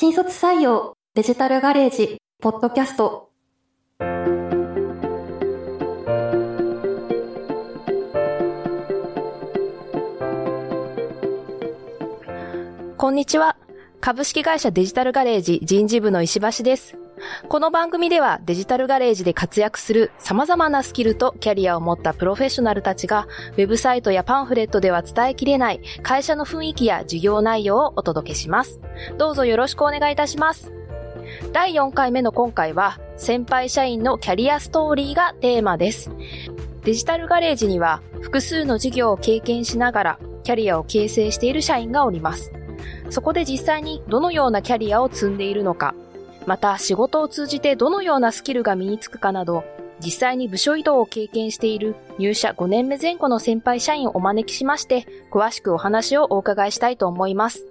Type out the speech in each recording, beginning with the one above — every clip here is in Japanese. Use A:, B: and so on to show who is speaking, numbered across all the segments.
A: 新卒採用デジタルガレージポッドキャスト
B: こんにちは。株式会社デジタルガレージ人事部の石橋です。この番組ではデジタルガレージで活躍する様々なスキルとキャリアを持ったプロフェッショナルたちが、ウェブサイトやパンフレットでは伝えきれない会社の雰囲気や事業内容をお届けします。どうぞよろしくお願いいたします。第4回目の今回は、先輩社員のキャリアストーリーがテーマです。デジタルガレージには複数の事業を経験しながらキャリアを形成している社員がおります。そこで実際にどのようなキャリアを積んでいるのか、また仕事を通じてどのようなスキルが身につくかなど、実際に部署移動を経験している入社5年目前後の先輩社員をお招きしまして、詳しくお話をお伺いしたいと思います。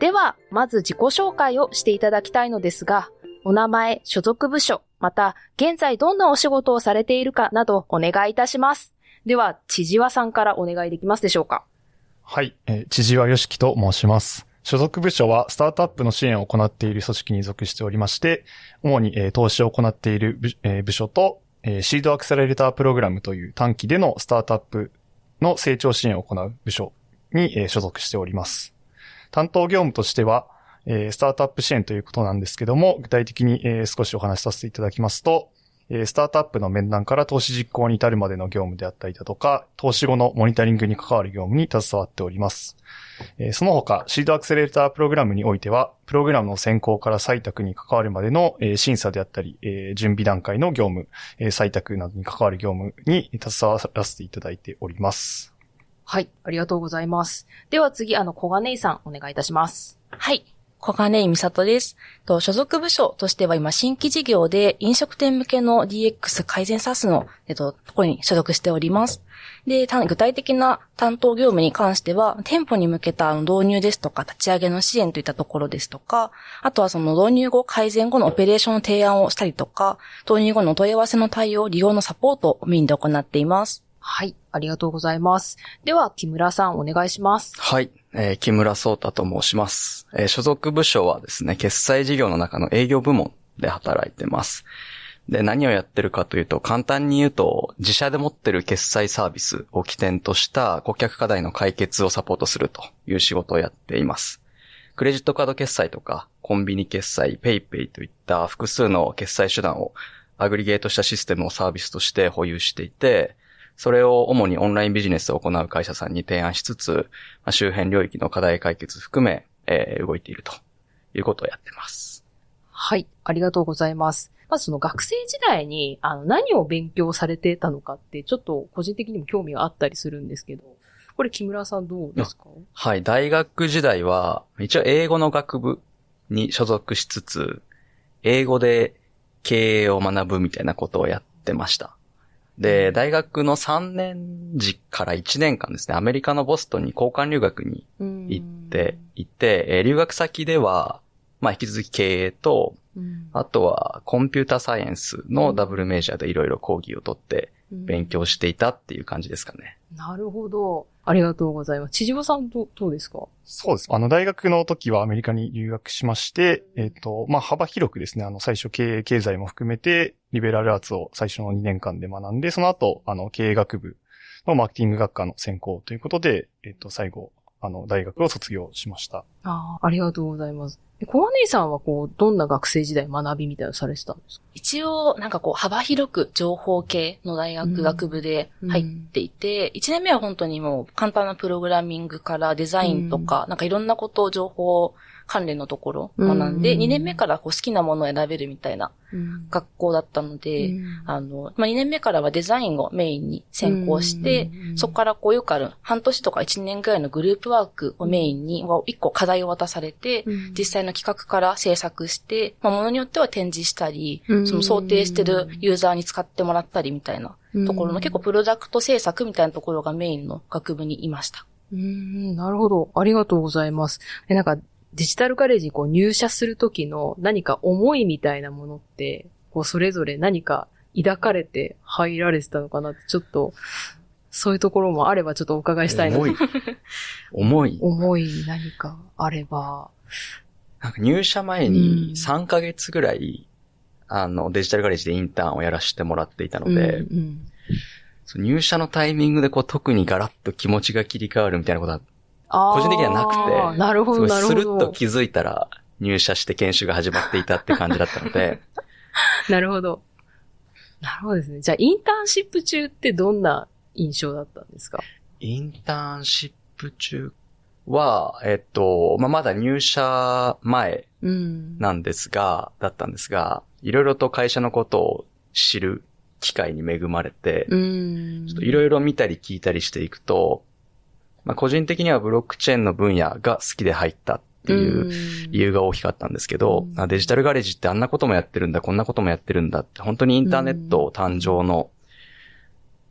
B: では、まず自己紹介をしていただきたいのですが、お名前、所属部署、また、現在どんなお仕事をされているかなどお願いいたします。では、千々和さんからお願いできますでしょうか。
C: はい、え、千々和よしきと申します。所属部署はスタートアップの支援を行っている組織に属しておりまして、主に、えー投資を行っている部,、えー部署と、えーシードアクセラレータープログラムという短期でのスタートアップの成長支援を行う部署に、えー所属しております。担当業務としては、えースタートアップ支援ということなんですけども、具体的に、えー少しお話しさせていただきますと、えースタートアップの面談から投資実行に至るまでの業務であったりだとか、投資後のモニタリングに関わる業務に携わっております。えーその他、シードアクセレータープログラムにおいては、プログラムの選考から採択に関わるまでの、えー審査であったり、えー準備段階の業務、えー採択などに関わる業務に携わらせていただいております。
B: はい、ありがとうございます。では次、あの、小金井さん、お願いいたします。
D: はい。小金井美里です。と所属部署としては今新規事業で飲食店向けの DX 改善 SaaS の、えっと、ところに所属しております。で、た具体的な担当業務に関しては、店舗に向けたあの導入ですとか、立ち上げの支援といったところですとか、あとはその導入後、改善後のオペレーションの提案をしたりとか、導入後のお問い合わせの対応、利用のサポートをメインで行っています。
B: はい、ありがとうございます。では、木村さん、お願いします。
E: はい、えー木村聡太と申します、えー所属部署はですね、決済事業の中の営業部門で働いてます。で、何をやってるかというと、簡単に言うと、自社で持ってる決済サービスを起点とした顧客課題の解決をサポートするという仕事をやっています。クレジットカード決済とか、コンビニ決済、 PayPay といった複数の決済手段を aggregate したシステムをサービスとして保有していて、それを主にオンラインビジネスを行う会社さんに提案しつつ、まあ周辺領域の課題解決含め、えー動いているということをやってます。
B: はい、ありがとうございます。まずその学生時代に、あの、何を勉強されてたのかって、ちょっと個人的にも興味があったりするんですけど、これ木村さんどうですか？
E: はい、大学時代は、一応英語の学部に所属しつつ、英語で経営を学ぶみたいなことをやってました。で、大学の3年時から1年間ですね、アメリカのボストンに交換留学に行っていて、えー留学先では、まあ、引き続き経営と、
B: うん。
E: あとはコンピュータサイエンスのダブルメジャーでいろいろ講義をとって勉強していたっていう感じですかね。
B: なるほど。ありがとうございます。千々和さんとどうですか？
C: そうです。あの、大学の時はアメリカに留学しまして、えっ、と、まあ、幅広くですね、あの、最初経営、経済も含めて、リベラルアーツを最初の2年間で学んで、その後、あの、経営学部のマーケティング学科の専攻ということで、えっ、と、最後、あの、大学を卒業しました。
B: ああ、ありがとうございます。で小金井さんはこう、どんな学生時代学びみたいなのされてたんですか？
D: 一応、なんかこう、幅広く情報系の大学学部で入っていて、一、年目は本当にもう簡単なプログラミングからデザインとか、なんかいろんなことを情報関連のところを学んで、
B: うん
D: 二年目からこう好きなものを選べるみたいな学校だったので、あの、まあ、2年目からはデザインをメインに専攻して、そこからこうよくある半年とか1年ぐらいのグループワークをメインに、1個課題を渡されて、実際の企画から制作して、まあ、ものによっては展示したり、
B: うん。
D: その想定してるユーザーに使ってもらったりみたいなところの結構プロダクト制作みたいなところがメインの学部にいました。
B: うーん、なるほど。ありがとうございます。え、なんか、デジタルガレージにこう入社するときの何か思いみたいなものって、こうそれぞれ何か抱かれて入られてたのかなって、ちょっと、そういうところもあればちょっとお伺いしたいな。
E: 重い。重い。
B: 思い何かあれば。
E: なんか入社前に3ヶ月ぐらい、あの、デジタルガレージでインターンをやらせてもらっていたので、
B: うんうん
E: 入社のタイミングでこう特にガラッと気持ちが切り替わるみたいなことは、個人的にはなくて
B: なるほど、
E: す
B: るほ
E: スルッと
B: ど。
E: 気づいたら入社して研修が始まっていたって感じだったので、
B: なるほど。なるほどですね。じゃあ、インターンシップ中ってどんな印象だったんですか？
E: インターンシップ中は、えっと、まあ、まだ入社前
B: うん。
E: なんですが、だったんですが、いろいろと会社のことを知る機会に恵まれて、
B: うん。
E: ちょっといろいろ見たり聞いたりしていくと、まあ、個人的にはブロックチェーンの分野が好きで入ったっていう理由が大きかったんですけど、
B: うん
E: あデジタルガレージってあんなこともやってるんだ、こんなこともやってるんだって、本当にインターネット誕生の、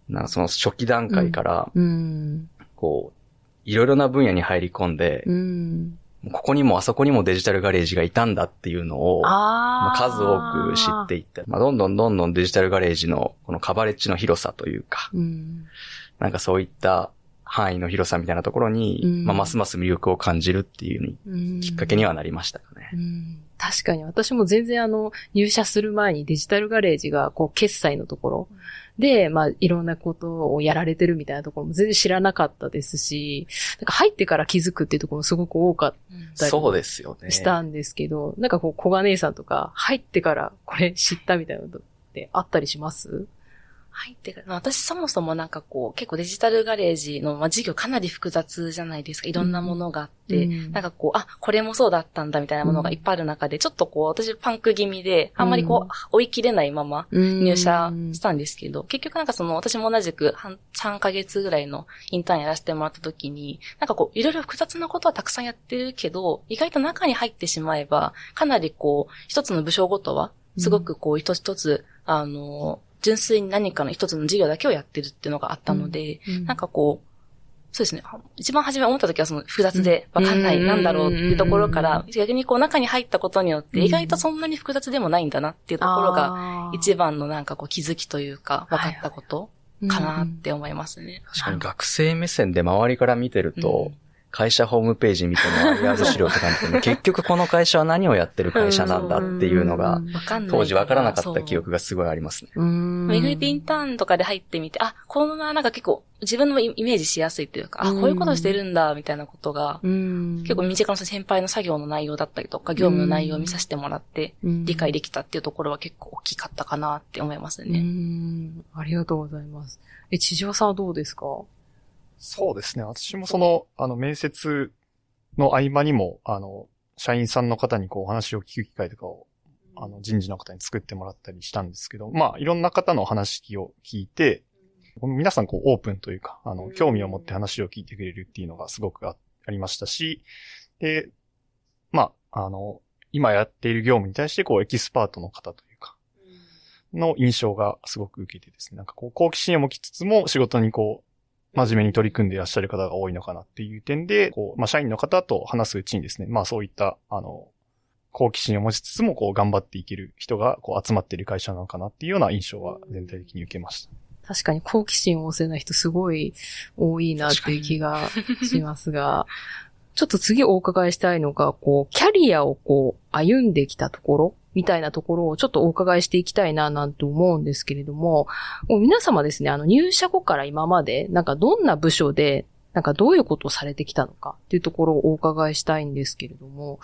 E: なんかその初期段階から、
B: うん。
E: こう、いろいろな分野に入り込んで、
B: うん。
E: ここにもあそこにもデジタルガレージがいたんだっていうのを、ま
B: あ
E: あ、数多く知っていって、まあ、どんどんどんどんデジタルガレージのこのカバレッジの広さというか、
B: うん。
E: なんかそういった範囲の広さみたいなところに、
B: うん。
E: まあ、ますます魅力を感じるっていう
B: うん。
E: きっかけにはなりましたよね。
B: うん。確かに。私も全然あの、入社する前にデジタルガレージが、こう、決済のところで、まあ、いろんなことをやられてるみたいなところも全然知らなかったですし、なんか入ってから気づくっていうところもすごく多かったり
E: そうですよね。
B: したんですけど、なんかこう、小金井さんとか、入ってからこれ知ったみたいなのってあったりします？
D: 入ってから、私そもそもなんかこう、結構デジタルガレージの、まあ、事業かなり複雑じゃないですか。いろんなものがあって、
B: うん
D: なんかこう、あ、これもそうだったんだみたいなものがいっぱいある中で、ちょっとこう、私パンク気味で、あんまりこう、
B: うん。
D: 追い切れないまま入
B: 入
D: 社したんですけど、結局なんかその、私も同じく半3ヶ月ぐらいのインターンやらせてもらった時に、なんかこう、いろいろ複雑なことはたくさんやってるけど、意外と中に入ってしまえば、かなりこう、一つの部署ごとは、すごくこう、一つ一つ、あの、純粋に何かの一つの事業だけをやってるっていうのがあったので、なんかこう、そうですね。一番初め思った時はその複雑でわかんない、
B: うん
D: なんだろうっていうところから、逆にこう中に入ったことによって
B: うん。
D: 意外とそんなに複雑でもないんだなっていうところが
B: が
D: 一番のなんかこう気づきというか分かったことかなって思いますね。
E: 確かに学生目線で周りから見てると、会社ホームページ見ても IR 資料って感じで、結局この会社は何をやってる会社なんだっていうのが。当時わからなかった記憶がすごいありますね。
D: 意外とインターンとかで入ってみて、あ、このなんか結構自分のイメージしやすいというか、あ、
B: うん
D: こういうことしてるんだ、みたいなことが、
B: うん
D: 結構身近な先輩の作業の内容だったりとか、業務の内容を見させてもらって、理解できたっていうところは結構大きかったかなって思います
B: う
D: ね。
B: ん。ありがとうございます。え、地上さんはどうですか
C: そうですね。私もその、あの、面接の合間にも、あの、社員さんの方にこうお話を聞く機会とかを、あの、人事の方に作ってもらったりしたんですけど、まあ、いろんな方の話を聞いて、皆さんこうオープンというか、あの、興味を持って話を聞いてくれるっていうのがすごくあありましたし、で、まあ、あの、今やっている業務に対してこうエキスパートの方というか、の印象がすごく受けてですね、なんかこう好奇心を持ちつつも仕事にこう、真面目に取り組んでいらっしゃる方が多いのかなっていう点で、こう、まあ、社員の方と話すうちにですね、まあそういった、あの、好奇心を持ちつつも、こう、頑張っていける人が、こう、集まっている会社なのかなっていうような印象は全体的に受けました。
B: 確かに好奇心旺盛な人すごい多いなっていう気がしますが、ちょっと次お伺いしたいのが、こう、キャリアをこう、歩んできたところみたいなところをちょっとお伺いしていきたいななんて思うんですけれども、もう皆様ですね、あの入社後から今まで、なんかどんな部署で、なんかどういうことをされてきたのかっていうところをお伺いしたいんですけれども、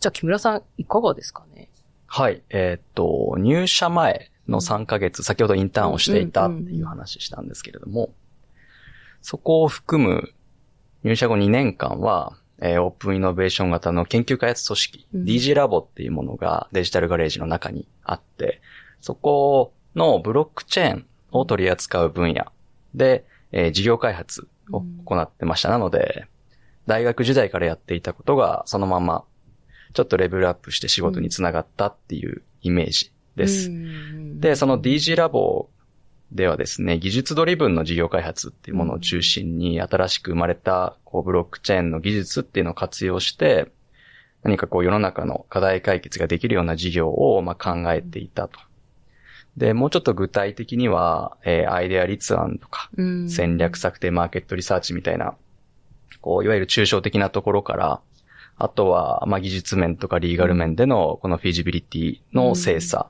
B: じゃあ木村さんいかがですかね？
E: はい。えーっと、入社前の3ヶ月、先ほどインターンをしていたっていう話したんですけれども、そこを含む入社後2年間は、えーオープンイノベーション型の研究開発組織、
B: うん
E: DG ラボっていうものがデジタルガレージの中にあって、そこのブロックチェーンを取り扱う分野で、えー事業開発を行ってました。なので、大学時代からやっていたことがそのままちょっとレベルアップして仕事につながったっていうイメージです。で、その DG ラボではですね、技術ドリブンの事業開発っていうものを中心に新しく生まれたこうブロックチェーンの技術っていうのを活用して、何かこう世の中の課題解決ができるような事業をまあ考えていたと。で、もうちょっと具体的には、えーアイデア立案とか、戦略策定マーケットリサーチみたいな、こう、いわゆる抽象的なところから、あとは、まあ、技術面とかリーガル面での、このフィジビリティの精査、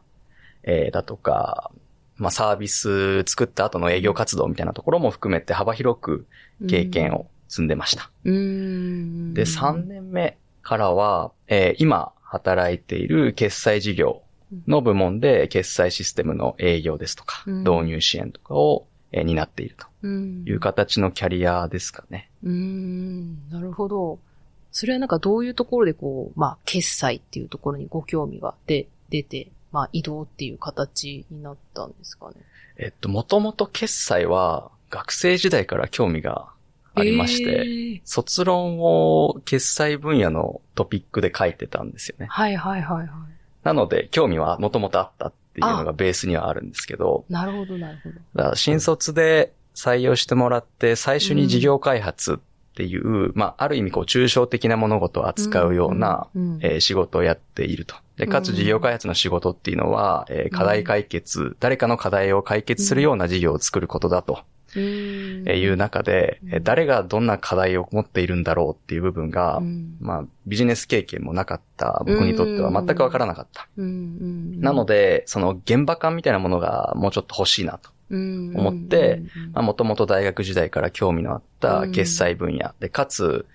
E: えーだとか、まあ、サービス作った後の営業活動みたいなところも含めて幅広く経験を積んでました。
B: うーん。
E: で、3年目からは、えー今働いている決済事業の部門で決済システムの営業ですとか、
B: うん
E: 導入支援とかを、えー担っていると
B: うん
E: いう形のキャリアですかね。
B: うーん、なるほど。それはなんかどういうところでこう、まあ、決済っていうところにご興味が出出て、まあ、移動っていう形になったんですかね。
E: えっと、もともと決済は学生時代から興味がありまして、
B: えー
E: 卒論を決済分野のトピックで書いてたんですよね。
B: はいはいはいはい。
E: なので、興味はもともとあったっていうのがベースにはあるんですけど、
B: なるほどなるほど。
E: だから新卒で採用してもらって、最初に事業開発っていう、まあ、ある意味こう、抽象的な物事を扱うような、えー仕事をやっていると。で、かつ
B: うん
E: 事業開発の仕事っていうのは、えー課題解決、誰かの課題を解決するような事業を作ることだとえーいう中で、えー誰がどんな課題を持っているんだろうっていう部分が、
B: うん。
E: まあ、ビジネス経験もなかった僕にとっては全くわからなかった。なので、その現場感みたいなものがもうちょっと欲しいなと。思って、まあ、もともと大学時代から興味のあった決済分野。で、かつ、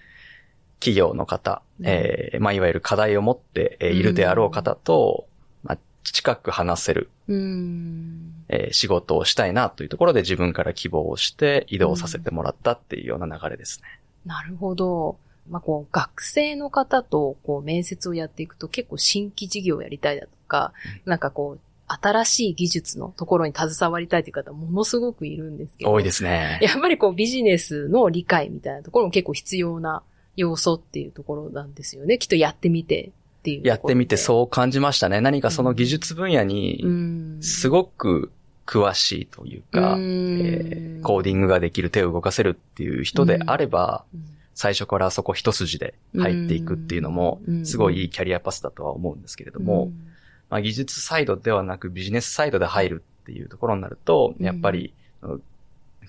E: 企業の方、
B: うん
E: えーまあ、いわゆる課題を持ってえーいるであろう方と、まあ、近く話せる、
B: うん。
E: えー仕事をしたいなというところで自分から希望をして移動させてもらったっていうような流れですね。
B: なるほど。まあ、こう、学生の方と、こう、面接をやっていくと結構新規事業をやりたいだとか、なんかこう、新しい技術のところに携わりたいという方ものすごくいるんですけど。
E: 多いですね。
B: やっぱりこうビジネスの理解みたいなところも結構必要な要素っていうところなんですよね。きっとやってみてっていう。
E: やってみてそう感じましたね。何かその技術分野に
B: うん。
E: すごく詳しいというか、
B: うん
E: えーコーディングができる手を動かせるっていう人であれば、
B: うん
E: 最初からそこ一筋で入っていくっていうのも
B: う、ん
E: すごいいいキャリアパスだとは思うんですけれども、まあ、技術サイドではなくビジネスサイドで入るっていうところになると、
B: うん。
E: やっぱり、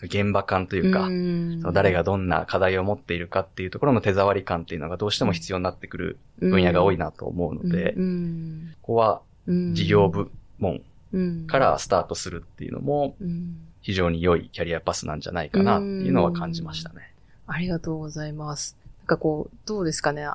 E: 現場感というか、
B: ん。
E: その誰がどんな課題を持っているかっていうところの手触り感っていうのがどうしても必要になってくる分野が多いなと思うので、
B: うん。
E: ここは
B: うん
E: 事業部門
B: うん
E: からスタートするっていうのも
B: うん。
E: 非常に良いキャリアパスなんじゃないかなっていうのは感じましたね。
B: ありがとうございます。なんかこう、どうですかね。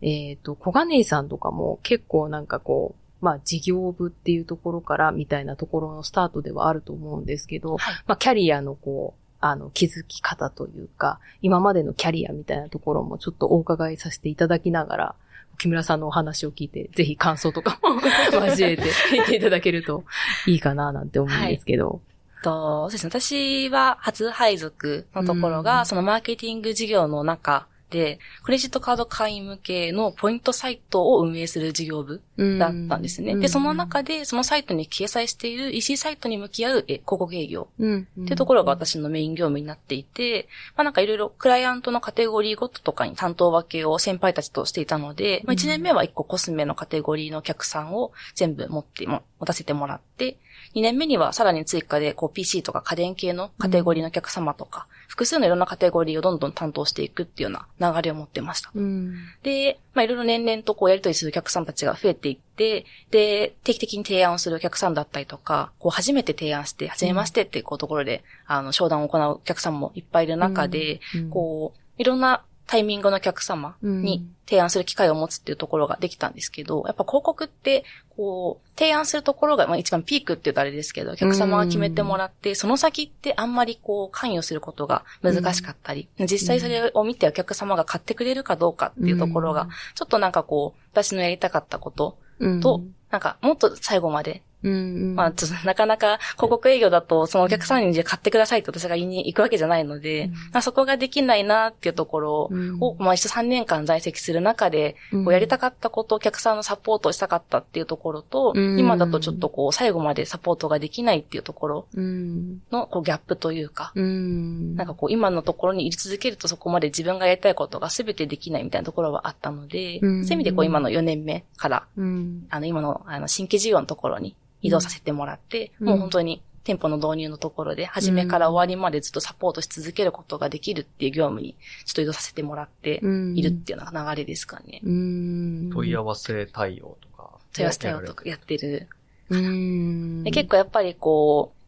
B: えっ、と、小金井さんとかも結構なんかこう、まあ事業部っていうところからみたいなところのスタートではあると思うんですけど、
D: はい
B: まあキャリアのこう、あの、気づき方というか、今までのキャリアみたいなところもちょっとお伺いさせていただきながら、木村さんのお話を聞いて、ぜひ感想とかも 交えて 聞いていただけるといいかななんて思うんですけど。
D: と、そうですね。私は初配属のところが、
B: うん
D: そのマーケティング事業の中で、クレジットカード会員向けのポイントサイトを運営する事業部だったんですね。で、その中で、そのサイトに掲載している EC サイトに向き合うえ広告営業
B: うん、
D: っていうところが私のメイン業務になっていて、まあなんかいろいろクライアントのカテゴリーごととかに担当分けを先輩たちとしていたので、まあ1年目は1個コスメのカテゴリーのお客さんを全部持っても、持たせてもらって、2年目にはさらに追加でこう PC とか家電系のカテゴリーのお客様とか、複数のいろんなカテゴリーをどんどん担当していくっていうような流れを持ってました。
B: うん。
D: で、まあいろいろ年々とこうやりとりするお客さんたちが増えていって、で、定期的に提案をするお客さんだったりとか、こう初めて提案して、初めましてっていうこうところで、あの、商談を行うお客さんもいっぱいいる中で、
B: うん
D: こう、いろんなタイミングのお客様に提案する機会を持つっていうところができたんですけど、やっぱ広告って、こう、提案するところが、まあ一番ピークって言うとあれですけど、お客様が決めてもらって、その先ってあんまりこう、関与することが難しかったり、実際それを見てお客様が買ってくれるかどうかっていうところが、ちょっとなんかこう、私のやりたかったこと
B: うん。
D: と、なんかもっと最後まで
B: うん。
D: まあ、ちょっとなかなか広告営業だと、そのお客さんにじゃあ買ってくださいって私が言いに行くわけじゃないので、
B: うん
D: まあ、そこができないなっていうところ
B: うん
D: を、まあ一緒3年間在籍する中で、
B: うん
D: こうやりたかったこと、お客さんのサポートをしたかったっていうところと、
B: うん
D: 今だとちょっとこう最後までサポートができないっていうところ
B: うん。
D: のこうギャップというか、
B: うん。
D: なんかこう今のところにい続けるとそこまで自分がやりたいことが全てできないみたいなところはあったので、
B: うん
D: そういう意味でこう今の4年目から
B: うん。
D: あの、今の、あの、新規事業のところに移動させてもらって、
B: うん
D: もう本当に店舗の導入のところで、初めから終わりまでずっとサポートし続けることができるっていう業務に、ちょっと移動させてもらっているっていうような流れですかね。
B: うん。
E: 問い合わせ対応とか。
D: 問い合わせ対応とかやってる。
B: うん。
D: で結構やっぱりこう、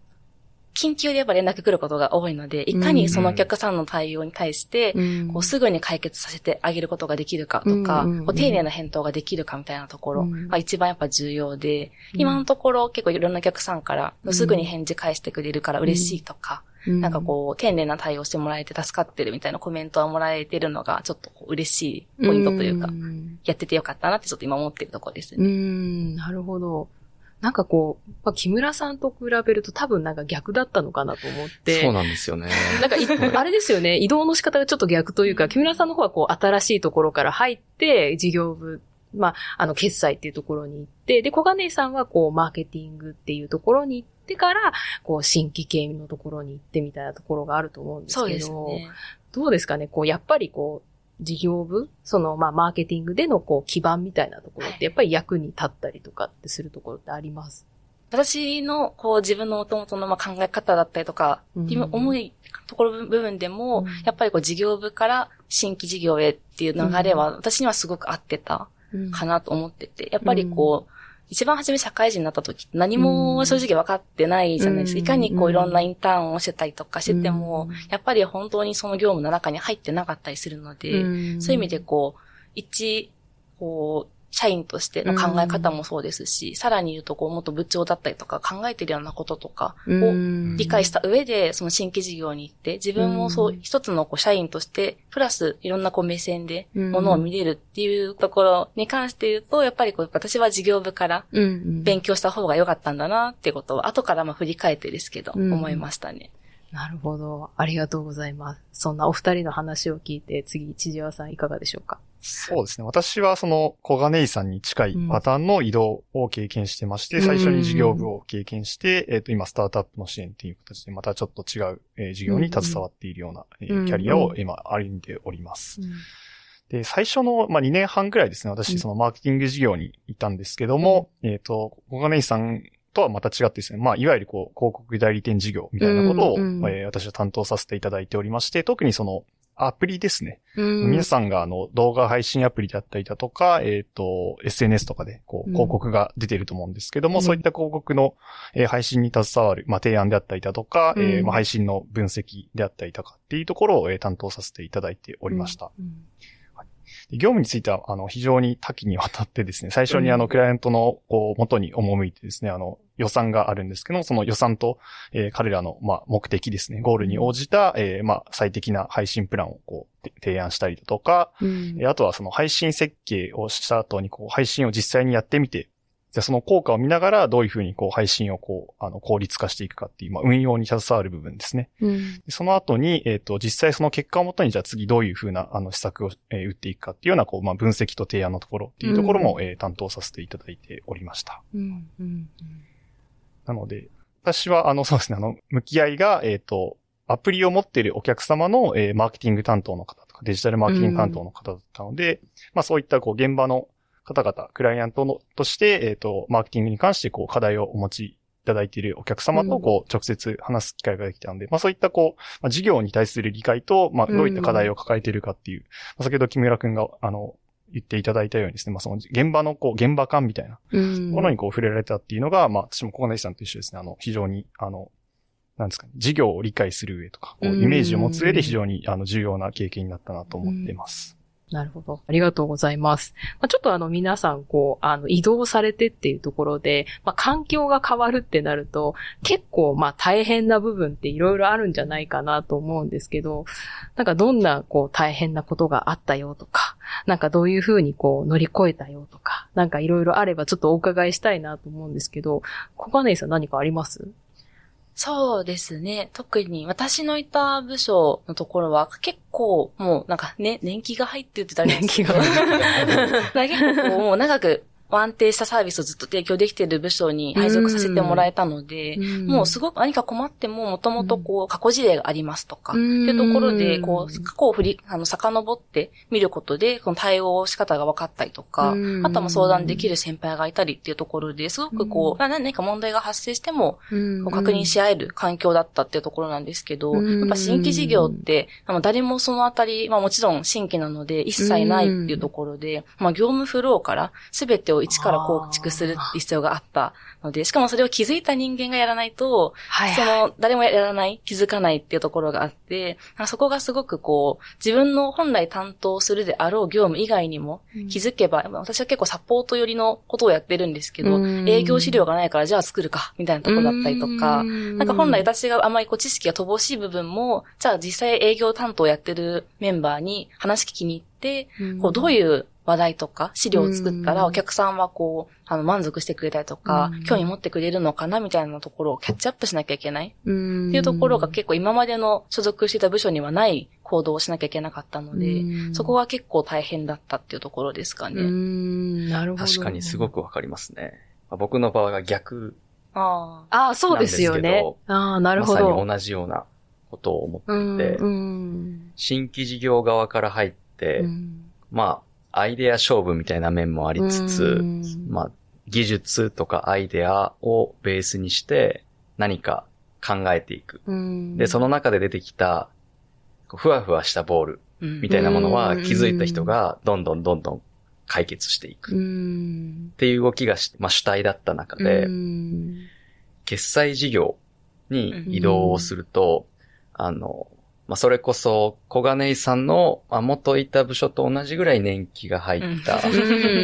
D: 緊急でやっぱ連絡来ることが多いので、いかにそのお客さんの対応に対して、
B: うん、
D: こうすぐに解決させてあげることができるかとか、こう丁寧な返答ができるかみたいなところ
B: うん。
D: が一番やっぱ重要で、
B: うん
D: 今のところ結構いろんなお客さんから、すぐに返事返してくれるから嬉しいとか、
B: うん。
D: なんかこう、丁寧な対応してもらえて助かってるみたいなコメントはもらえてるのが、ちょっと嬉しいポイントというか、
B: ん。
D: やっててよかったなってちょっと今思ってるところです
B: う
D: ね。
B: ん、なるほど。なんかこう、まあ、木村さんと比べると多分なんか逆だったのかなと思って。
E: そうなんですよね。
B: なんかい、あれですよね、移動の仕方がちょっと逆というか、木村さんの方はこう、新しいところから入って、事業部、まあ、あの、決済っていうところに行って、で、小金井さんはこう、マーケティングっていうところに行ってから、こう、新規系のところに行ってみたいなところがあると思うんですけど、
D: そうですね。
B: どうですかね？こう、やっぱりこう、事業部？その、まあ、マーケティングでのこう、基盤みたいなところって、やっぱり役に立ったりとかってするところってあります？
D: 私の、こう、自分の元々のまあ考え方だったりとか、
B: うん。
D: っていう重いところ部分でも、
B: うん。
D: やっぱりこう、事業部から新規事業へっていう流れは、私にはすごく合ってたかなと思ってて、やっぱりこう、一番初め社会人になった時何も正直分かってないじゃないですか。
B: うん。
D: いかにこういろんなインターンをしてたりとかしてても、
B: うん。
D: やっぱり本当にその業務の中に入ってなかったりするので、
B: ん。
D: そういう意味でこう、一、こう、社員としての考え方もそうですし、さらに言うとこう、もっと部長だったりとか考えてるようなこととかを
B: うん
D: 理解した上で、その新規事業に行って、自分もそうう、
B: ん
D: 一つのこう社員として、プラスいろんなこう目線で、
B: うん
D: ものを見れるっていうところに関して言うと、やっぱりこう、私は事業部から勉強した方が良かったんだなっていうことを、後からまあ振り返ってですけど、
B: うん
D: 思いましたね。
B: なるほど。ありがとうございます。そんなお二人の話を聞いて、次、千々和さんいかがでしょうか？
C: そうですね。私はその小金井さんに近いパターンの移動を経験してまして、
B: うん。
C: 最初に事業部を経験して、えっ、と、今スタートアップの支援っていう形でまたちょっと違う、えー事業に携わっているような、えー
B: うん。
C: キャリアを今歩んでおります。で、最初の、まあ、2年半ぐらいですね、
B: うん。
C: 私、そのマーケティング事業に行ったんですけども、えっ、と、小金井さんとはまた違ってですね、まあ、いわゆるこう、広告代理店事業みたいなことを、
B: うんうん。
C: えー私は担当させていただいておりまして、特にその、アプリですね。
B: うん。
C: 皆さんがあの動画配信アプリであったりだとか、えっ、と、SNS とかでこう
B: うん。
C: 広告が出ていると思うんですけども、
B: うん。
C: そういった広告の、えー配信に携わる、まあ、提案であったりだとか、えー
B: うん
C: まあ、配信の分析であったりとかっていうところを、えー担当させていただいておりました。
B: うん。
C: で業務については、あの、非常に多岐にわたってですね、最初にあ
B: うん。
C: の、クライアントの、こう、元に赴いてですね、あの、予算があるんですけども、その予算と、えー彼らの、まあ、目的ですね、ゴールに応じた、えーまあ、最適な配信プランを、こう、て提案したりだとか、
B: うん。
C: えーあとはその配信設計をした後に、こう、配信を実際にやってみて、じゃあその効果を見ながら、どういうふうにこう、配信をこう、あの、効率化していくかっていう、まあ、運用に携わる部分ですね。
B: うん。
C: でその後に、えっ、と、実際その結果をもとに、じゃあ次どういうふうな、あの、施策を、えー打っていくかっていうような、こう、まあ、分析と提案のところっていうところも、えー担当させていただいておりました。
B: うん。うん
C: なので、私は、あの、そうですね、あの、向き合いが、えっ、と、アプリを持っているお客様の、えーマーケティング担当の方とか、デジタルマーケティング担当の方だったので、まあそういった、こう、現場の方々、クライアントの、として、えっ、と、マーケティングに関して、こう、課題をお持ちいただいているお客様と、こう、直接話す機会ができたので、まあそういった、こう、まあ、事業に対する理解と、まあ、どういった課題を抱えているかっていう、まあ先ほど木村くんが、あの、言っていただいたようにですね、まあその、現場の、こう、現場感みたいな、
B: うん。
C: ものにこう触れられたっていうのが、まあ私も小金井さんと一緒ですね。あの、非常に、あの、なんですかね、事業を理解する上とか、こう
B: うん。
C: イメージを持つ上で非常に、あの、重要な経験になったなと思っています。
B: なるほど。ありがとうございます。まあ、ちょっとあの皆さんこう、あの移動されてっていうところで、まあ、環境が変わるってなると、結構まあ大変な部分っていろいろあるんじゃないかなと思うんですけど、なんかどんなこう大変なことがあったよとか、なんかどういうふうにこう乗り越えたよとか、なんかいろいろあればちょっとお伺いしたいなと思うんですけど、小金井さん何かあります？
D: そうですね。特に私のいた部署のところは結構もうなんかね、年季が入ってるってたらあれですけど。だ から結構もう長く安定したサービスをずっと提供できている部署に配属させてもらえたので、もうすごく何か困ってももともとこう過去事例がありますとか、っていうところで、こう、過去を振り、あの、遡って見ることで、この対応仕方が分かったりとか、あとは相談できる先輩がいたりっていうところで、すごくこう、何か問題が発生しても、確認し合える環境だったっていうところなんですけど、やっぱ新規事業って、あの、誰もそのあたり、まあもちろん新規なので一切ないっていうところで、まあ業務フローから全てを一から構築する必要があったので、しかもそれを気づいた人間がやらないと、はいはい、その、誰もやらない、気づかないっていうところがあって、そこがすごくこう、自分の本来担当するであろう業務以外にも気づけば、うん、私は結構サポート寄りのことをやってるんですけど、営業資料がないからじゃあ作るか、みたいなところだったりとか、ん。なんか本来私があまりこう知識が乏しい部分も、じゃあ実際営業担当やってるメンバーに話聞きに行って、こうどういう話題とか資料を作ったらお客さんはこう、あの、満足してくれたりとか、興味持ってくれるのかなみたいなところをキャッチアップしなきゃいけないっていうところが結構今までの所属していた部署にはない行動をしなきゃいけなかったので、そこは結構大変だったっていうところですかね。
E: なるほど。確かにすごくわかりますね。僕の場合が逆
B: ああ、そうですよね。ああ、なるほど。
E: まさに同じようなことを思っていて、新規事業側から入って、まあ、アイデア勝負みたいな面もありつつ、まあ、技術とかアイデアをベースにして何か考えていく。で、その中で出てきた、ふわふわしたボールみたいなものは気づいた人がどんどんどんどん解決していく。っていう動きがまあ、主体だった中で、決済事業に移動をすると、あの、まあ、それこそ、小金井さんの、まあ、元いた部署と同じぐらい年季が入った、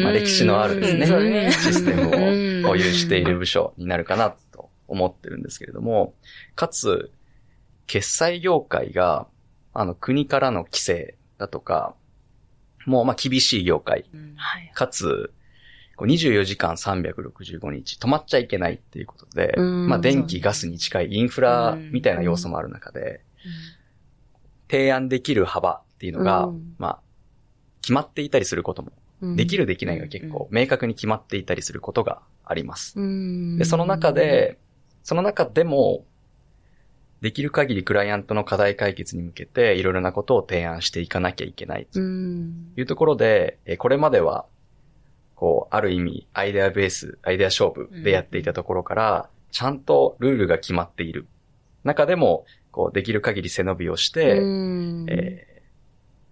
E: まあ、歴史のあるですね、システムを保有している部署になるかなと思ってるんですけれども、かつ、決済業界が、あの、国からの規制だとか、もう、ま、厳しい業界、かつ、24時間365日止まっちゃいけないっていうことで、まあ、電気、ガスに近いインフラみたいな要素もある中で、提案できる幅っていうのが、うん、まあ、決まっていたりすることも、うん、できるできないが結構明確に決まっていたりすることがあります。で、その中で、その中でも、できる限りクライアントの課題解決に向けていろいろなことを提案していかなきゃいけないと。いうところで、これまでは、こう、ある意味、アイデアベース、アイデア勝負でやっていたところから、ちゃんとルールが決まっている。中でも、こう、できる限り背伸びをして、え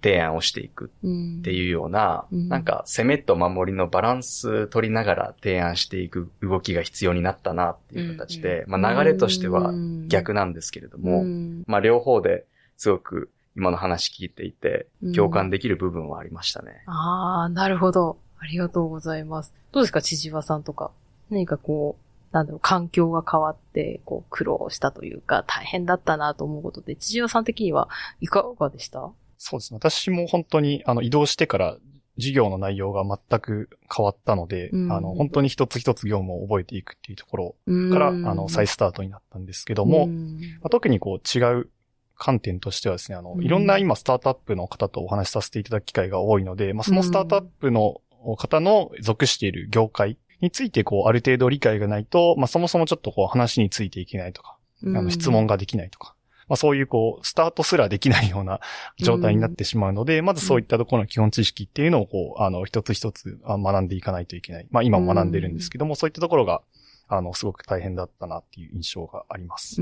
E: ー、提案をしていくっていうような、なんか攻めと守りのバランス取りながら提案していく動きが必要になったなっていう形で、まあ流れとしては逆なんですけれども、まあ両方ですごく今の話聞いていて、共感できる部分はありましたね。
B: ああ、なるほど。ありがとうございます。どうですか、千々和さんとか。何かこう、なんだろう、環境が変わって、こう、苦労したというか、大変だったなと思うことで、千々和さん的にはいかがでした？
C: そうですね。私も本当に、あの、移動してから、授業の内容が全く変わったので、うん、あの、本当に一つ一つ業務を覚えていくっていうところから、うん、あの、再スタートになったんですけども、うん、まあ、特にこう、違う観点としてはですね、あの、いろんな今スタートアップの方とお話しさせていただく機会が多いので、まあ、そのスタートアップの方の属している業界について、こう、ある程度理解がないと、まあ、そもそもちょっとこう、話についていけないとか、あの、質問ができないとか、まあ、そういうこう、スタートすらできないような状態になってしまうので、まずそういったところの基本知識っていうのを、こう、あの、一つ一つ学んでいかないといけない。まあ、今も学んでるんですけども、そういったところが、あの、すごく大変だったなっていう印象があります。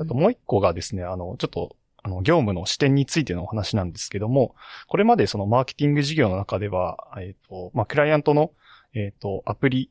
C: あともう一個がですね、あの、ちょっと、あの、業務の視点についてのお話なんですけども、これまでそのマーケティング事業の中では、えっ、ー、と、まあ、クライアントの、えっ、ー、と、アプリ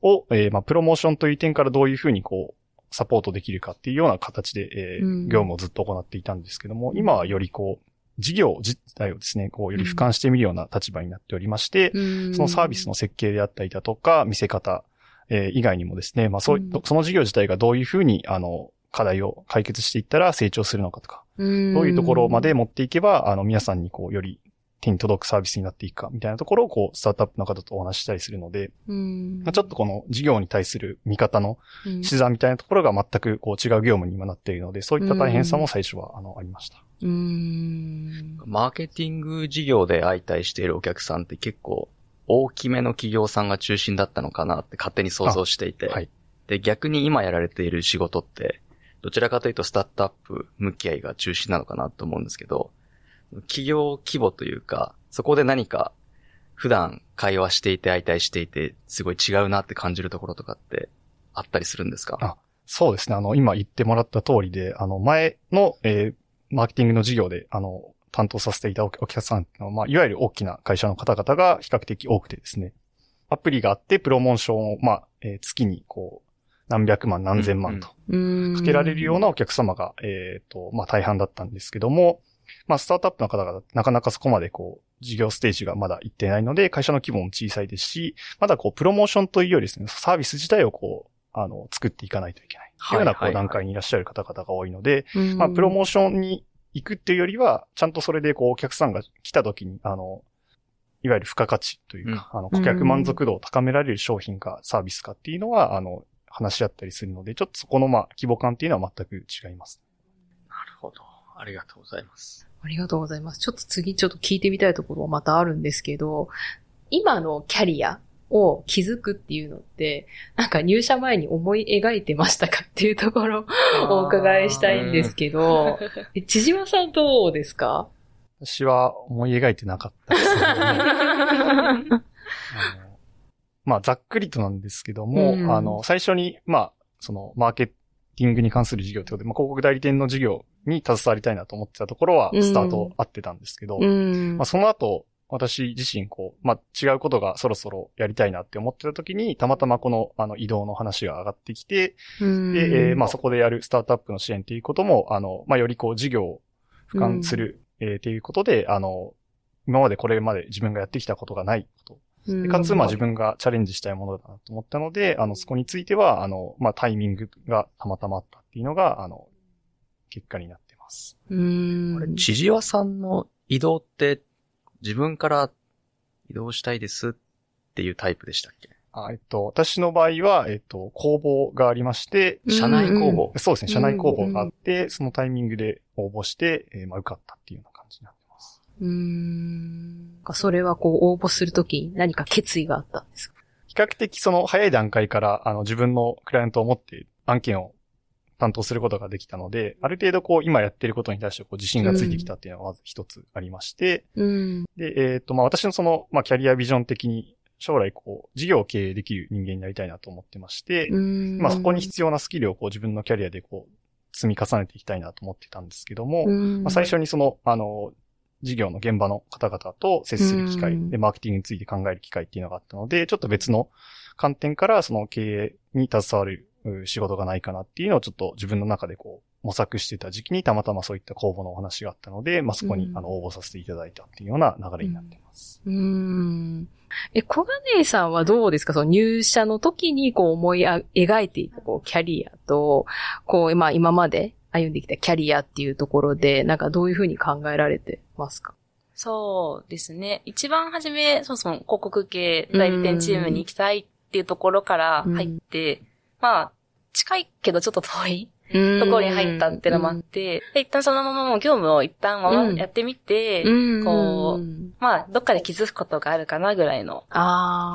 C: を、えー、まあ、プロモーションという点からどういうふうにこう、サポートできるかっていうような形で、えー、業務をずっと行っていたんですけども、今はよりこう、事業自体をですね、こう、より俯瞰してみるような立場になっておりまして、うん、そのサービスの設計であったりだとか、見せ方、えー、以外にもですね、まあそうい、うん、その事業自体がどういうふうに、あの、課題を解決していったら成長するのかとか、どういうところまで持っていけば、あの、皆さんにこう、より手に届くサービスになっていくか、みたいなところを、こう、スタートアップの方とお話ししたりするので、まあ、ちょっとこの事業に対する見方の視座みたいなところが全くこう違う業務に今なっているので、そういった大変さも最初は、あの、ありました。
E: マーケティング事業で相対しているお客さんって結構大きめの企業さんが中心だったのかなって勝手に想像していて。
C: はい。
E: で、逆に今やられている仕事って、どちらかというとスタートアップ向き合いが中心なのかなと思うんですけど、企業規模というか、そこで何か普段会話していて相対していて、すごい違うなって感じるところとかってあったりするんですか？
C: あそうですね。あの、今言ってもらった通りで、あの、前の、えーマーケティングの事業で、あの、担当させていたおお客さんの、まあ、いわゆる大きな会社の方々が比較的多くてですね。アプリがあって、プロモーションを、まあ、えー月に、こう、何百万、何千万と
B: うん
C: かけられるようなお客様が、えっ、と、まあ、大半だったんですけども、まあ、スタートアップの方々、なかなかそこまでこう、事業ステージがまだ行ってないので、会社の規模も小さいですし、まだこう、プロモーションというよりですね、サービス自体をこう、あの、作っていかないといけない。というような、こう、段階にいらっしゃる方々が多いので、
B: うん
C: まあ、プロモーションに行くっていうよりは、ちゃんとそれでこう、お客さんが来た時に、あの、いわゆる付加価値というか、あの、顧客満足度を高められる商品かサービスかっていうのは、あの、話し合ったりするので、ちょっとそこの、まあ、規模感っていうのは全く違います。
E: なるほど。ありがとうございます。
B: ありがとうございます。ちょっと次ちょっと聞いてみたいところはまたあるんですけど、今のキャリアを築くっていうのって、なんか入社前に思い描いてましたかっていうところをお伺いしたいんですけど、え千島さんどうですか？
C: 私は思い描いてなかったですけどね あのまあ、ざっくりとなんですけども、
B: うん
C: あの、最初に、まあ、その、マーケティングに関する事業ってことで、まあ、広告代理店の事業に携わりたいなと思ってたところは
B: う、ん。
C: スタート合ってたんですけど、
B: うん。
C: まあ、その後、私自身、こう、まあ、違うことがそろそろやりたいなって思ってた時に、たまたまこの、あの、移動の話が上がってきて、
B: うん。
C: で、えーまあ、そこでやるスタートアップの支援っていうことも、あの、まあ、よりこう、事業を俯瞰する、えーっていうことで、あの、今までこれまで自分がやってきたことがないこと。でかつ、まあ、自分がチャレンジしたいものだなと思ったので、あの、そこについては、あの、まあ、タイミングがたまたまあったっていうのが、あの、結果になってます。
B: うん
E: これ、千々和さんの移動って、自分から移動したいですっていうタイプでしたっけ？
C: あえっと、私の場合は、えっと、公募がありまして、
E: 社内公募。
C: そうですね、社内公募があって、そのタイミングで応募して、えーまあ、受かったっていうような感じにな。
B: うーん。それはこう応募するときに何か決意があったんですか？
C: 比較的その早い段階から、あの、自分のクライアントを持って案件を担当することができたので、ある程度こう、今やってることに対してこう自信がついてきたっていうのがまず一つありまして、
B: うん。
C: で、えっ、と、まあ、私のその、まあ、キャリアビジョン的に、将来こう、事業を経営できる人間になりたいなと思ってまして、
B: うん
C: まあ、そこに必要なスキルをこう、自分のキャリアでこう、積み重ねていきたいなと思ってたんですけども、
B: うん
C: まあ、最初にその、あの、事業の現場の方々と接する機会、
B: うん
C: で、マーケティングについて考える機会っていうのがあったので、ちょっと別の観点からその経営に携わるう仕事がないかなっていうのをちょっと自分の中でこう、模索してた時期にたまたまそういった公募のお話があったので、まあ、そこに
B: うん
C: あの応募させていただいたっていうような流れになっています。
B: うーん。え、小金井さんはどうですか？その入社の時にこう思いあ描いていたこうキャリアと、こう、まあ今まで歩んできたキャリアっていうところで、なんかどういうふうに考えられてますか？
D: そうですね。一番初め、そもそも広告系代理店チームに行きたいっていうところから入って、まあ、近いけどちょっと遠いと
B: と
D: ころに入ったってのもあって、で一旦そのままもう業務を一旦ままやってみて、こ
B: う、
D: まあ、どっかで気づくことがあるかなぐらいの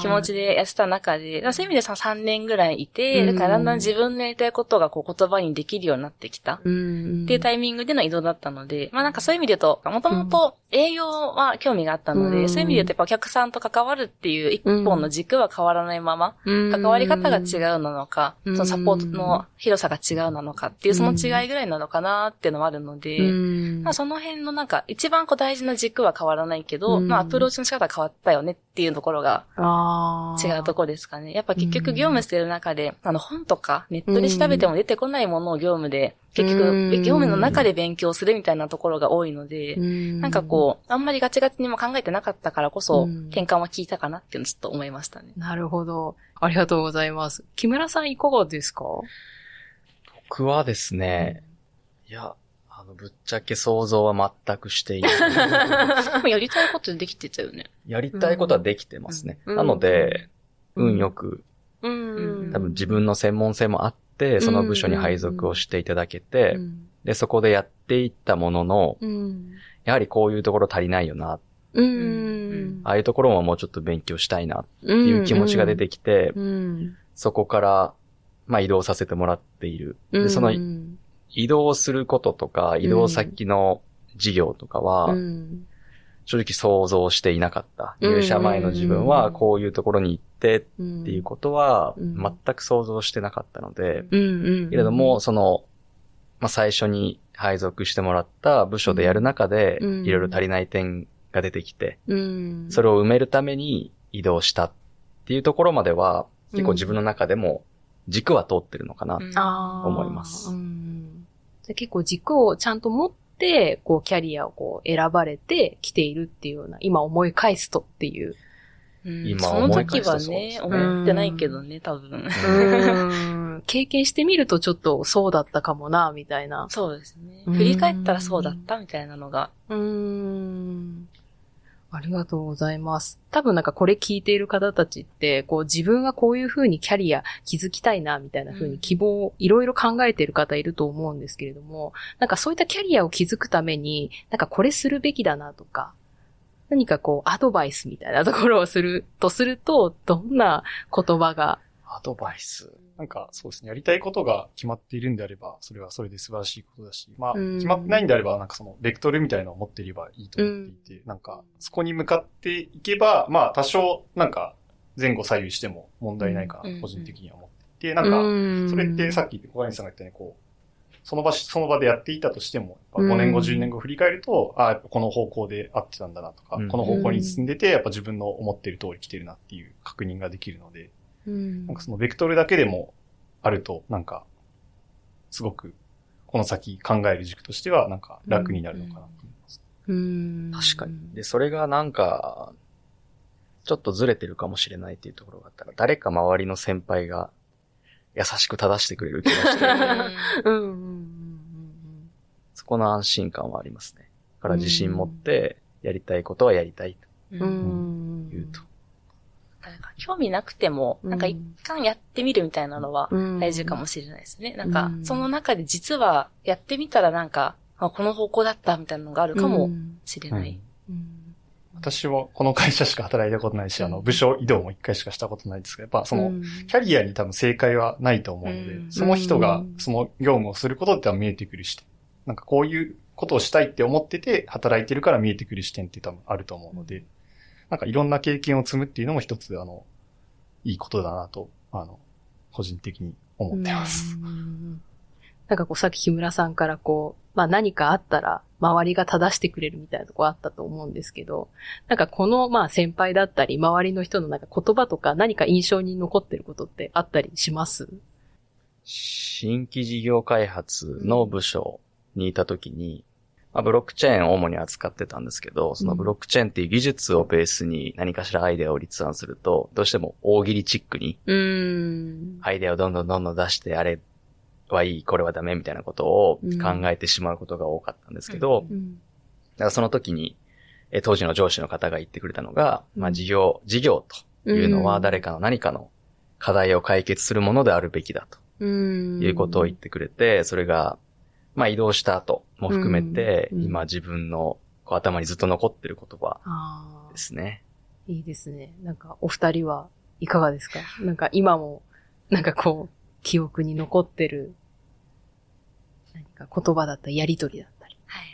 D: 気持ちでやってた中で、そういう意味でさ3年ぐらいいて、
B: うん。
D: だからだんだん自分のやりたいことがこう言葉にできるようになってきた。
B: うん。
D: っていうタイミングでの移動だったので、まあなんかそういう意味で言うと、もともと営業は興味があったので、
B: うん。
D: そういう意味で言うとやっぱお客さんと関わるっていう一本の軸は変わらないまま、
B: 関
D: 関わり方が違うなのか、
B: うん。
D: そのサポートの広さが違うなのかっていうその違いぐらいなのかなっていうのもあるので、
B: うん。
D: まあその辺のなんか一番こう大事な軸は変わらないけど、
B: うん。
D: まあアプローチの仕方が変わったよねっていうところが違うところですかね。やっぱ結
B: うん
D: 局業務してる中で、あの本とかネットで調べても出てこないものを業務で、結
B: うん
D: 局業務の中で勉強するみたいなところが多いので、
B: な
D: なんかこう、あんまりガチガチにも考えてなかったからこそ
B: うん、
D: 転換は効いたかなっていうのをちょっと思いましたね。
B: なるほど。ありがとうございます。木村さんいかがですか？
E: 僕はですね、いや、あの、ぶっちゃけ想像は全くしていない。
D: でもやりたいことできてたよね。
E: やりたいことはできてますね。
B: うん
E: なので、
B: うん
E: 運よく、
B: うん
E: 多分自分の専門性もあって、その部署に配属をしていただけて、で、そこでやっていったものの、
B: うん
E: やはりこういうところ足りないよな。ああいうところももうちょっと勉強したいなって
B: て
E: いう気持ちが出てきて、
B: うん。
E: そこから、まあ移動させてもらっている。
B: うん。
E: で、その
B: うん
E: 移動することとか、移動先の事業とかは、
B: うん。
E: 正直想像していなかった。
B: うん。
E: 入社前の自分はこういうところに行ってっ
B: うん。
E: ていうことは
B: うん。
E: 全く想像してなかったので。けれども、その、まあ、最初に配属してもらった部署でやる中で、
B: うん。
E: いろいろ足りない点が出てきて、
B: うん、
E: それを埋めるために移動したっていうところまでは、結構自分の中でも軸は通ってるのかな。
D: うん
B: あー
E: 思います。
B: うん結構軸をちゃんと持って、こう、キャリアをこう、選ばれて来ているっていうような、今思い返すとっていう。
D: うん
E: 今
D: その
E: 思い返すと
D: 時はね、
E: そう
B: ですね
D: 思ってないけどね、多分。
B: うん 経験してみるとちょっとそうだったかもな、みたいな。
D: そうですね。
B: うん
D: 振り返ったらそうだったみたいなのが。
B: うーん。ありがとうございます。多分なんかこれ聞いている方たちって、こう自分はこういう風にキャリア築きたいな、みたいな風に希望をいろいろ考えている方いると思うんですけれども、なんかそういったキャリアを築くために、なんかこれするべきだなとか、何かこうアドバイスみたいなところをするとすると、どんな言葉が、
E: アドバイス。
C: なんかそうですね、やりたいことが決まっているんであれば、それはそれで素晴らしいことだし、まあ、
B: うん。
C: 決まってないんであれば、なんかその、ベクトルみたいなのを持っていればいいと思っていて、なんか、そこに向かっていけば、まあ、多少、なんか、前後左右しても問題ないかな個人的には思っていて、なんか、それってさ
B: っ
C: っき小金さんが言ったように、こう、その場し、その場でやっていたとしても、やっ
B: うん。
C: ぱ5年後、10年後振り返ると、ああ、やっぱこの方向で合ってたんだなとか、
E: うん。
C: この方向に進んでて、やっぱ自分の思ってる通り来てるなっていう確認ができるので、
B: うん
C: なんかそのベクトルだけでもあると、なんか、すごく、この先考える軸としては、なんか楽になるのかなと思います。
B: うん
E: 確かに。で、それがなんか、ちょっとずれてるかもしれないっていうところがあったら、誰か周りの先輩が優しく正してくれる気がして、
B: うんうんうんうん
E: そこの安心感はありますね。だから自信持って、やりたいことはやりたいと
B: うんうん
E: 言うと。
D: なんか興味なくても、なんか一回やってみるみたいなのは
B: うん。
D: 大事かもしれないですね。なんか
B: う、ん
D: その中で実はやってみたらなんか、あこの方向だったみたいなのがあるかもしれない。
B: うん。
C: 私はこの会社しか働いたことないし、あの、部署移動も一回しかしたことないですけど、やっぱその、
B: うん。
C: キャリアに多分正解はないと思うので、
D: うん。
C: その人が
B: うん
C: その業務をすることっては見えてくる視点。なんかこういうことをしたいって思ってて働いてるから見えてくる視点って多分あると思うので、なんかいろんな経験を積むっていうのも一つあの、いいことだなと、あの、個人的に思ってます。
B: うんなんかこうさっき木村さんからこう、まあ何かあったら周りが正してくれるみたいなとこあったと思うんですけど、なんかこのまあ先輩だったり周りの人のなんか言葉とか何か印象に残ってることってあったりします？
E: 新規事業開発の部署にいたときに、まあ、ブロックチェーンを主に扱ってたんですけど、そのブロックチェーンっていう技術をベースに何かしらアイデアを立案すると、どうしても大喜利チックに。アイデアをどんどんどんどん出して、あれはいい、これはダメみたいなことを
B: うん
E: 考えてしまうことが多かったんですけど。だからその時に、え当時の上司の方が言ってくれたのが、まあ
B: うん
E: 事業、事業というのは誰かの何かの課題を解決するものであるべきだと
B: うん。
E: いうことを言ってくれて、それが、まあ移動した後も含めて、
B: うん
E: 今自分のこう頭にずっと残ってる言葉で。すね。
B: いいですね。なんか、お二人はいかがですか？なんか今も、なんかこう、記憶に残ってる、何か言葉だったり、やりとりだったり。
D: はい。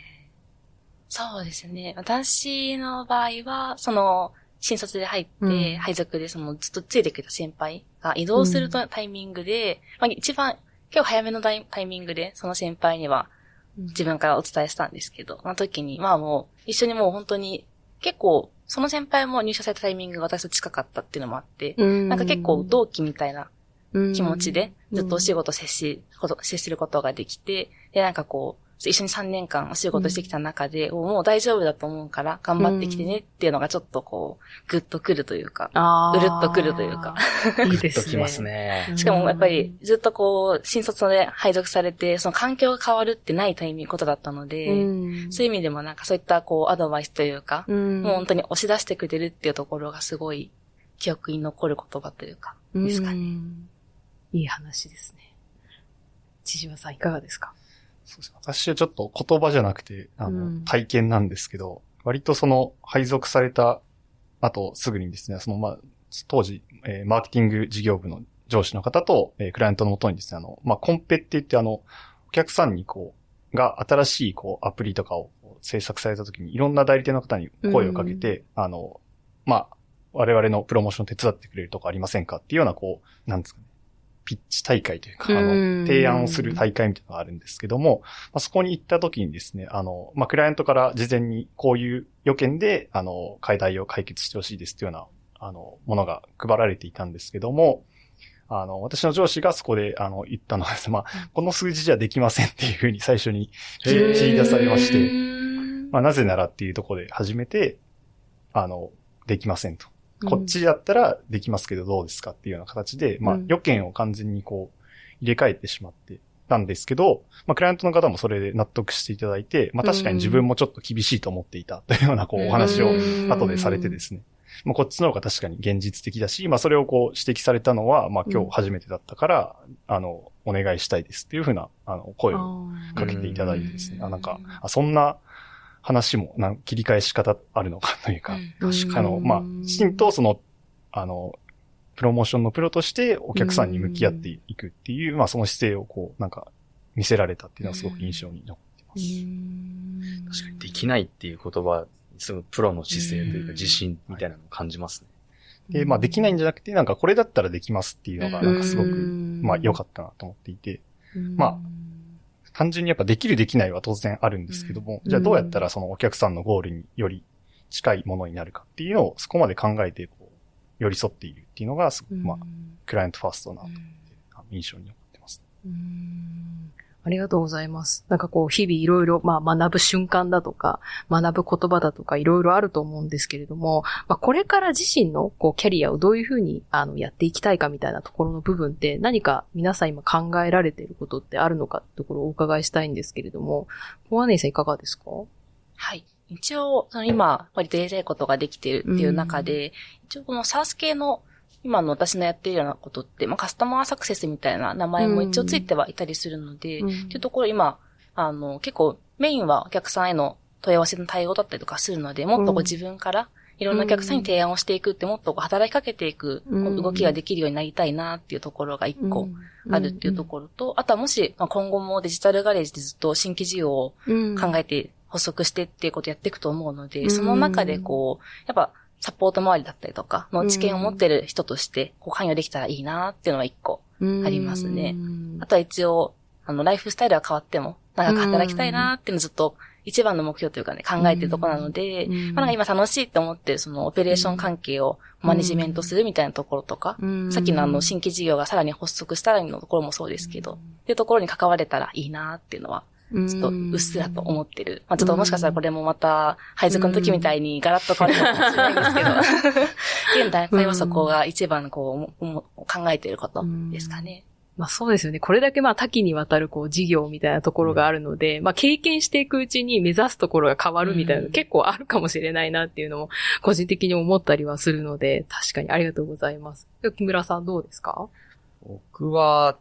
D: そうですね。私の場合は、その、新卒で入って、
B: うん
D: 配属でそのずっとついてくれた先輩が移動するとタイミングで、まあ一番、結構早めのタイミングで、その先輩には自分からお伝えしたんですけど、その時に、まあもう、一緒にもう本当に、結構、その先輩も入社されたタイミングが私と近かったっていうのもあって、
B: うん。
D: なんか結構同期みたいな気持ちで、ずっとお仕
B: 事。
D: 事接し、こと接することができて、で、なんかこう、一緒に3年間お仕事してきた中で、もう大丈夫だと思うから頑張ってきてねっていうのがちょっとこう、グッとくるというか。うるっとくるというか。
B: いいですね。
E: ときますね。
B: うん
D: しかもやっぱりずっとこう、新卒で配属されて、その環境が変わるってないタイミングことだったので、
B: うん。
D: そういう意味でもなんかそういったこう、アドバイスというか、
B: うん。
D: もう本当に押し出してくれるっていうところがすごい記憶に残る言葉というか、ですかね。
B: うんいい話ですね。千島さんいかがですか？
C: そうですね私はちょっと言葉じゃなくて、あの、
B: うん。
C: 体験なんですけど、割とその配属された後すぐにですね、そのまあ、当時、えーマーケティング事業部の上司の方と、えークライアントのもとにですね、あの、まあ、コンペって言ってあの、お客さんにこう、が新しいこう、アプリとかを制作された時にいろんな代理店の方に声をかけて、あの、まあ、我々のプロモーション手伝ってくれるとこありませんかっていうようなこう、なんですかね、ピッチ大会というか、あ
B: うん。
C: の、提案をする大会みたいなのがあるんですけども、まあ、そこに行った時にですね、あの、まあ、クライアントから事前にこういう予見で、あの、課題を解決してほしいですっていうような、あの、ものが配られていたんですけども、あの、私の上司がそこで、あの、言ったのはです。ね、まあ、この数字じゃできませんっていうふうに最初に切り切り出されまして、まあ、なぜならっていうところで始めて、あの、できませんと。こっちだったらできますけどどうですかっていうような形で、まあ
B: うん、
C: 予見を完全にこう、入れ替えてしまってたんですけど、まあ、クライアントの方もそれで納得していただいて、まあ、確かに自分もちょっと厳しいと思っていたというような、こう、お話を後でされてですね。まあ、こっちの方が確かに現実的だし、まあ、それをこう指摘されたのは、まあ、今日初めてだったから、あの、お願いしたいですっていうふうな、あの、声をかけていただいてですね。あ、なんか、あそんな話も、なん切り返し方あるのかというか、
B: 確
C: あの、まあ、きちんとその、あの、プロモーションのプロとしてお客さんに向き合っていくっていう、まあその姿勢をこう、なんか、見せられたっていうのはすごく印象に残ってます。
E: 確かにできないっていう言葉、すごいプロの姿勢というか
B: うん。
E: 自信みたいなのを感じますね。
C: で、まあできないんじゃなくて、なんかこれだったらできますっていうのが、なんかすごく、まあ良か
B: っ
C: ったなと思っていて、まあ単純にやっぱできるできないは当然あるんですけども、
B: うん。
C: じゃあどうやったらそのお客さんのゴールにより近いものになるかっていうのをそこまで考えて、こう、寄り添っているっていうのが、すごく、まあ、クライアントファーストだな印象に残ってます。
B: うんありがとうございます。なんかこう、日々いろいろ、まあ学ぶ瞬間だとか、学ぶ言葉だとかいろいろあると思うんですけれども、まあこれから自身のこう、キャリアをどういうふうに、あの、やっていきたいかみたいなところの部分って何か皆さん今考えられていることってあるのかってところをお伺いしたいんですけれども、小金井さんいかがですか？
D: はい。一応、その今、割とやりたいことができてるっていう中で、一応この SARS 系の今の私のやっているようなことって、まあカスタマーサクセスみたいな名前も一応ついてはいたりするので、
B: うん。
D: っていうところ今、あの、結構メインはお客さんへの問い合わせの対応だったりとかするので、もっとこ
B: う
D: うん自分からいろんなお客さんに提案をしていくって、もっとこう働きかけていく
B: うん。
D: 動きができるようになりたいなっていうところが一個あるっていうところと、あとはもし、まあ、今後もデジタルガレージでずっと新規事業を
B: ろ
D: 考えて補足してっていうことをやっていくと思うので、
B: うん。
D: その中でこう、やっぱサポート周りだったりとかの知見を持ってる人として、こう関与できたらいいなっていうのは一個。ありますね。あとは一応、あの、ライフスタイルは変わっても、長く働きたいなっていうのをずっと一番の目標というかね、考えてるところなので、
B: うん。
D: まあなんか今楽しいって思ってるそのオペレーション関係をマネジメントするみたいなところとか、さっきのあの新規事業がさらに発足したらのところもそうですけど、っていうところに関われたらいいなっていうのはちょっとうっすらと思ってる。まあちょっともしかしたらこれもまた配属の時みたいにガラッと変わるかもしれないんですけど、現段階はそこが一番こうも考えてることですかね。
B: まあそうですよね。これだけまあ多岐にわたるこう事業みたいなところがあるので、まあ経験していくうちに目指すところが変わるみたいなの
D: うん
B: 結構あるかもしれないなっていうのも個人的に思ったりはするので、確かにありがとうございます。木村さんどうですか？
E: 僕は、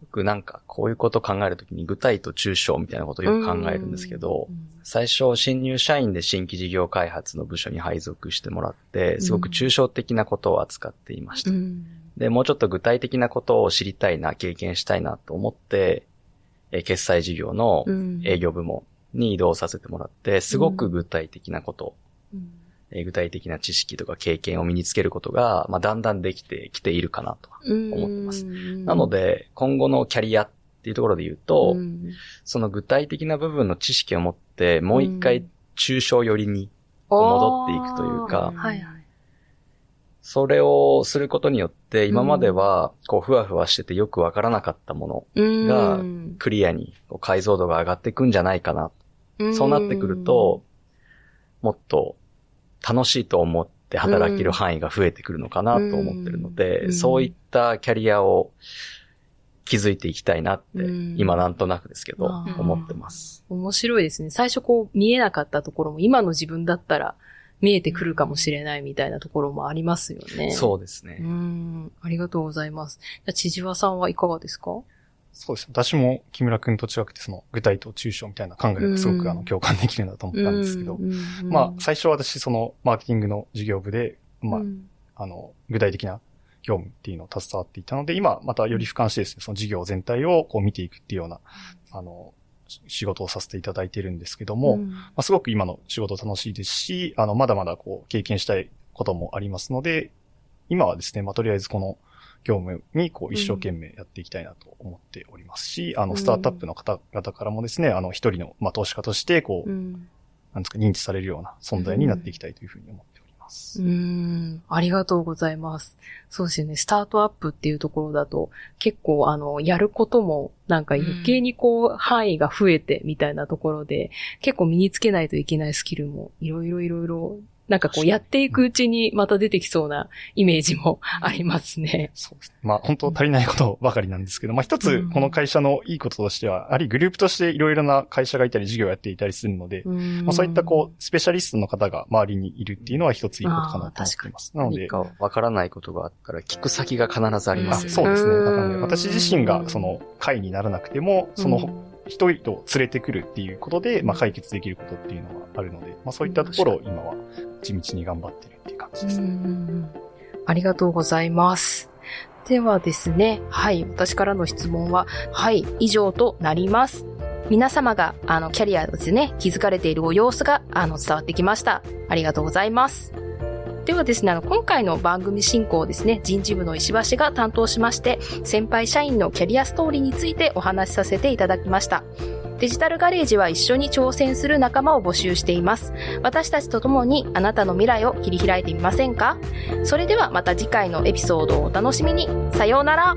E: よくなんかこういうことを考えるときに具体と抽象みたいなことをよく考えるんですけど、最初新入社員で新規事業開発の部署に配属してもらって、すごく抽象的なことを扱っていました。で、もうちょっと具体的なことを知りたいな、経験したいなと思って、えー決済事業の営業部門に移動させてもらって、すごく具体的なこと、えー具体的な知識とか経験を身につけることが、まあ、だんだんできてきているかなとは。思ってますなので、今後のキャリアっていうところで言うと、その具体的な部分の知識を持って、もう一回抽象寄りに戻っていくというか
B: はいはい。
E: それをすることによって、今までは、こう、ふわふわしててよくわからなかったもの、が
B: うん
E: クリアに解像度が上がっていくんじゃないかな。そうなってくると、もっと楽しいと思って働ける範囲が増えてくるのかなと思ってるの
B: う
E: で、
B: ん
E: そういったキャリアを築いていきたいなって
B: うん、
E: 今なんとなくですけど、思ってます。
B: 面白いですね。最初こう見えなかったところも今の自分だったら見えてくるかもしれないみたいなところもありますよね。う
E: そうですね。
B: ん。ありがとうございます。じゃあ、千々和さんはいかがですか？
C: そうです。私も木村くんと違くて、その具体と抽象みたいな考えがすごくあの共感できるなと思ったんですけど、まあ、最初は私そのマーケティングの事業部で、まあ、あの、具体的な業務っていうのを携わっていたので、今またより俯瞰してですね、その事業全体をこう見ていくっていうような、あの、仕事をさせていただいてるんですけども、まあ、すごく今の仕事楽しいですし、あの、まだまだこう経験したいこともありますので、今はですね、まあ、とりあえずこの業務にこう一生懸命やっていきたいなと思っておりますし、あの、スタートアップの方々からもですね、あの、一人の、まあ、投資家として、こう、なんですか、認知されるような存在になっていきたいというふうに思っております。
B: うん、ありがとうございます。そうですよね。スタートアップっていうところだと、結構、あの、やることも、なんか余計にこう、範囲が増えてみたいなところで、結構身につけないといけないスキルも、いろいろいろいろなんかこうやっていくうちにまた出てきそうなイメージもありますね。
C: そうですね。まあ本当足りないことばかりなんですけど、まあ一つこの会社のいいこととしては、やはりグループとしていろいろな会社がいたり事業をやっていたりするので、まあそういったこう、スペシャリストの方が周りにいるっていうのは一ついいことかなと思っています。なので。
E: わからないことがあったら聞く先が必ずあります、
C: ね、そうですね。なので私自身がその会にならなくても、その一人と連れてくるっていうことで、まあ解決できることっていうのがあるので、まあそういったところを今は地道に頑張ってるっていう感じですね。
B: ありがとうございます。ではですね、はい、私からの質問は、はい、以上となります。皆様が、あの、キャリアですね、気づかれているご様子が、あの、伝わってきました。ありがとうございます。ではですね、あの、今回の番組進行をですね、人事部の石橋が担当しまして、先輩社員のキャリアストーリーについてお話しさせていただきました。デジタルガレージは一緒に挑戦する仲間を募集しています。私たちと共にあなたの未来を切り開いてみませんか？それではまた次回のエピソードをお楽しみに。さようなら。